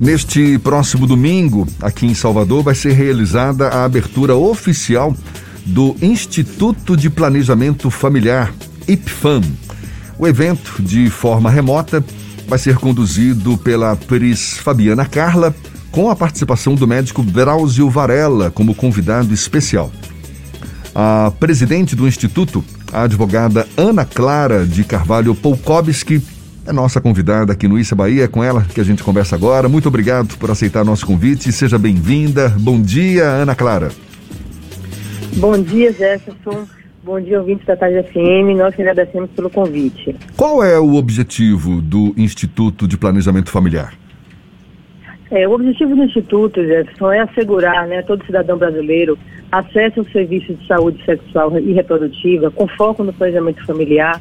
Neste próximo domingo, aqui em Salvador, vai ser realizada a abertura oficial do Instituto de Planejamento Familiar, IPFAM. O evento, de forma remota, vai ser conduzido pela Pris Fabiana Carla, com a participação do médico Brauzio Varela como convidado especial. A presidente do Instituto, a advogada Ana Clara de Carvalho Polkowski, é nossa convidada aqui no Issa Bahia. É com ela que a gente conversa agora. Muito obrigado por aceitar nosso convite. Seja bem-vinda. Bom dia, Ana Clara. Bom dia, Jefferson. Bom dia, ouvintes da Tarde FM. Nós que agradecemos pelo convite. Qual é o objetivo do Instituto de Planejamento Familiar? É, o objetivo do Instituto, Jefferson, é assegurar né, a todo cidadão brasileiro acesso aos serviços de saúde sexual e reprodutiva com foco no planejamento familiar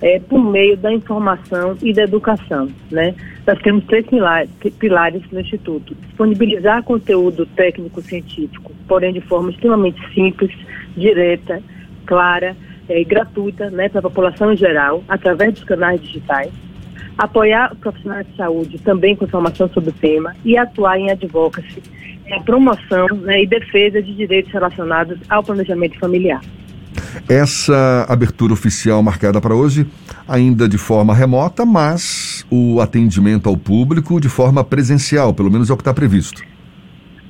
é, por meio da informação e da educação. Né? Nós temos três pilares, no Instituto. Disponibilizar conteúdo técnico-científico, porém de forma extremamente simples, direta, clara é, e gratuita né, para a população em geral, através dos canais digitais apoiar profissionais de saúde também com informação sobre o tema e atuar em advocacy, em promoção né, e defesa de direitos relacionados ao planejamento familiar. Essa abertura oficial marcada para hoje, ainda de forma remota, mas o atendimento ao público de forma presencial, pelo menos é o que está previsto.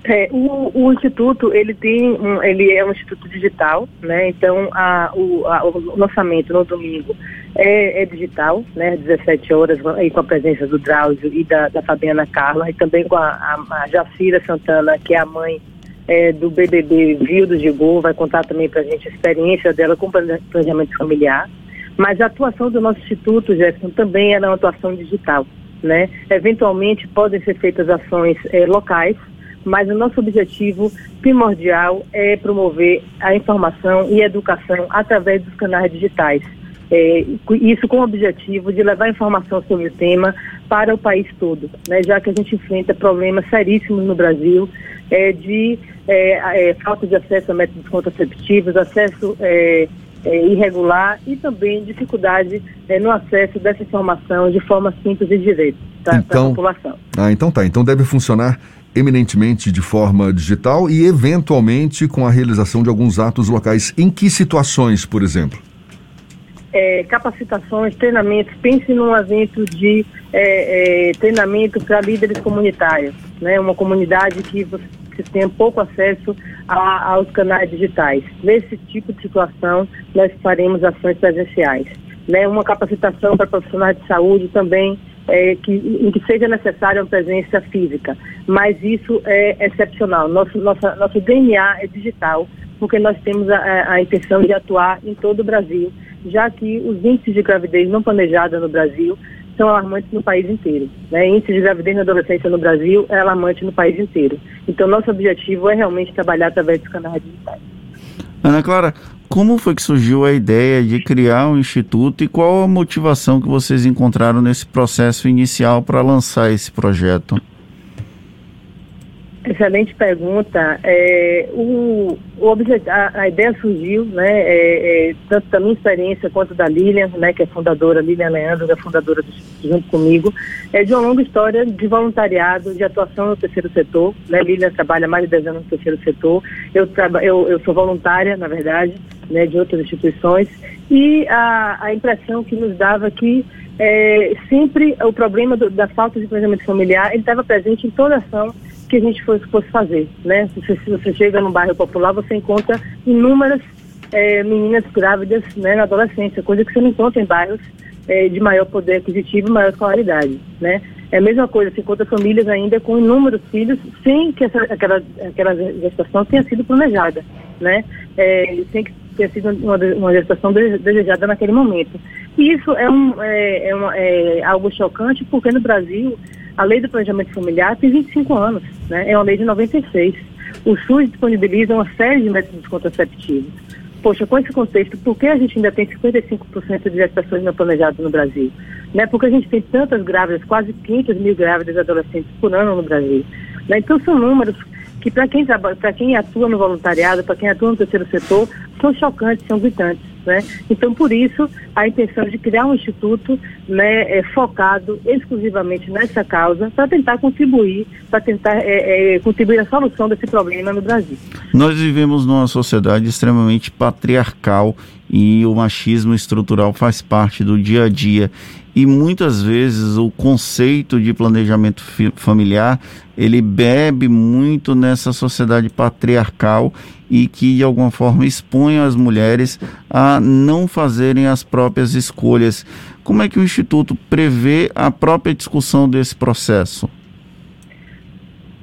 É, o, o, instituto ele tem um, ele é um instituto digital, né? Então a, o, a, o lançamento no domingo é, é, digital, né? 17 horas aí com a presença do Drauzio e da, da Fabiana Carla e também com a, a, a Jacira Santana, que é a mãe é, do BBB Vildo Gigol, vai contar também para a gente a experiência dela com planejamento familiar. Mas a atuação do nosso instituto, Jefferson, também é uma atuação digital, né? Eventualmente podem ser feitas ações é, locais mas o nosso objetivo primordial é promover a informação e a educação através dos canais digitais. É, isso com o objetivo de levar informação sobre o tema para o país todo, né, já que a gente enfrenta problemas seríssimos no Brasil é, de é, é falta de acesso a métodos contraceptivos, acesso é, é, irregular e também dificuldade no acesso dessa informação de forma simples e direta para então, a população. Ah, então tá. Então deve funcionar eminentemente de forma digital e, eventualmente, com a realização de alguns atos locais. Em que situações, por exemplo? É, capacitações, treinamentos. Pense num evento de é, é, treinamento para líderes comunitários, né? uma comunidade que você tem pouco acesso a, aos canais digitais. Nesse tipo de situação, nós faremos ações presenciais. Né? Uma capacitação para profissionais de saúde também é, que, em que seja necessária uma presença física, mas isso é excepcional. Nosso, nossa, nosso DNA é digital, porque nós temos a, a, intenção de atuar em todo o Brasil, já que os índices de gravidez não planejada no Brasil são alarmantes no país inteiro. Né? Índice de gravidez na adolescência no Brasil é alarmante no país inteiro. Então, nosso objetivo é realmente trabalhar através dos canais digitais. Ana Clara, como foi que surgiu a ideia de criar um instituto e qual a motivação que vocês encontraram nesse processo inicial para lançar esse projeto? Excelente pergunta. É, o, o a, a, ideia surgiu, né, é, é, tanto da minha experiência quanto da Lilian, né, que é fundadora, Lilian Leandro, que é fundadora do, junto comigo, é de uma longa história de voluntariado, de atuação no terceiro setor. Né, Lilian trabalha mais de 10 anos no terceiro setor. Eu, traba, eu, eu sou voluntária, na verdade, né, de outras instituições. E a, a impressão que nos dava que é, sempre o problema do, da falta de planejamento familiar estava presente em toda ação que a gente fosse, fosse fazer, né? Se se você chega num bairro popular, você encontra inúmeras é, meninas grávidas né, na adolescência, coisa que você não encontra em bairros é, de maior poder aquisitivo e maior escolaridade, né? É a mesma coisa, você encontra famílias ainda com inúmeros filhos sem que essa, aquela, aquela gestação tenha sido planejada, né? É, sem que tenha sido uma, uma gestação desejada naquele momento. E isso é, um, é, é, uma, é algo chocante porque no Brasil a lei do planejamento familiar tem 25 anos, né? É uma lei de 96. O SUS disponibiliza uma série de métodos contraceptivos. Poxa, com esse contexto, por que a gente ainda tem 55% de gestações não planejadas no Brasil? Né? Porque a gente tem tantas grávidas, quase 500 mil grávidas adolescentes por ano no Brasil. Né? Então são números que para quem, quem atua no voluntariado, para quem atua no terceiro setor, são chocantes, são gritantes. Né? Então, por isso, a intenção de criar um instituto né, é, focado exclusivamente nessa causa para tentar contribuir, para tentar é, é, contribuir à solução desse problema no Brasil. Nós vivemos numa sociedade extremamente patriarcal e o machismo estrutural faz parte do dia a dia e muitas vezes o conceito de planejamento familiar ele bebe muito nessa sociedade patriarcal e que de alguma forma expõe as mulheres a não fazerem as próprias escolhas. Como é que o Instituto prevê a própria discussão desse processo?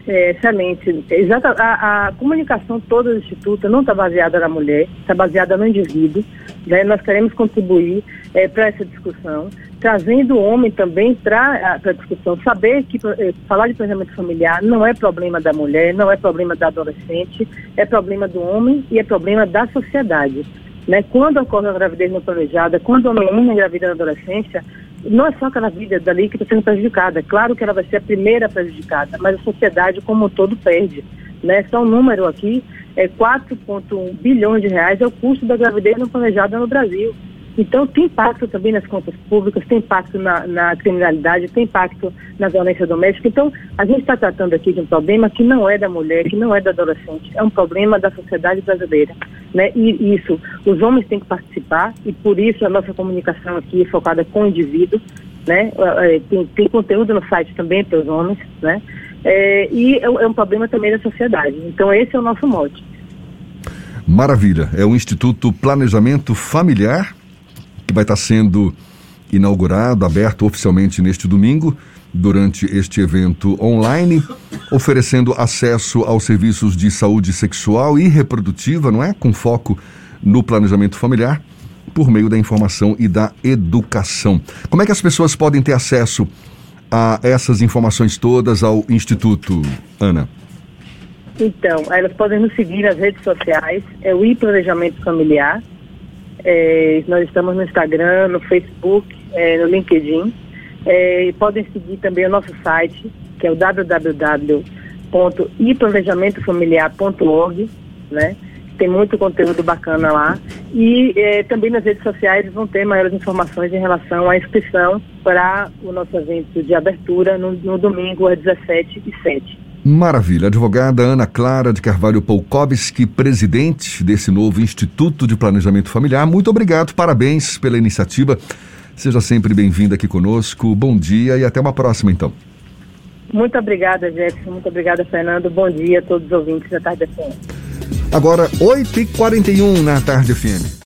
É, excelente. Exata, a, a, comunicação toda do Instituto não está baseada na mulher, está baseada no indivíduo. Né? Nós queremos contribuir é, para essa discussão, trazendo o homem também para a discussão. Saber que é, falar de planejamento familiar não é problema da mulher, não é problema da adolescente, é problema do homem e é problema da sociedade. Né? Quando ocorre a gravidez não planejada, quando o homem engravida na adolescência, não é só aquela vida dali que está sendo prejudicada. Claro que ela vai ser a primeira prejudicada, mas a sociedade como um todo perde. Né? Só um número aqui, é 4,1 bilhões de reais é o custo da gravidez não planejada no Brasil. Então, tem impacto também nas contas públicas, tem impacto na, na criminalidade, tem impacto na violência doméstica. Então, a gente está tratando aqui de um problema que não é da mulher, que não é da adolescente, é um problema da sociedade brasileira. Né? E isso, os homens têm que participar, e por isso a nossa comunicação aqui é focada com o indivíduo. Né? É, é, tem, tem conteúdo no site também para os homens, né? É, e é, é um problema também da sociedade. Então, esse é o nosso mote. Maravilha. É o Instituto Planejamento Familiar vai estar sendo inaugurado, aberto oficialmente neste domingo, durante este evento online, oferecendo acesso aos serviços de saúde sexual e reprodutiva, não é? Com foco no planejamento familiar, por meio da informação e da educação. Como é que as pessoas podem ter acesso a essas informações todas ao Instituto, Ana? Então, elas podem nos seguir nas redes sociais, é o Planejamento Familiar, é, nós estamos no Instagram, no Facebook, é, no LinkedIn. É, podem seguir também o nosso site, que é o www.iplanejamentoFamiliar.org, né? Tem muito conteúdo bacana lá. E é, também nas redes sociais vão ter maiores informações em relação à inscrição para o nosso evento de abertura no, no domingo às 17 e 7 Maravilha. Advogada Ana Clara de Carvalho Polkowski, presidente desse novo Instituto de Planejamento Familiar. Muito obrigado, parabéns pela iniciativa. Seja sempre bem-vinda aqui conosco. Bom dia e até uma próxima, então. Muito obrigada, Jefferson. Muito obrigada, Fernando. Bom dia a todos os ouvintes da Tarde FM. Agora, 8h41 na Tarde FM.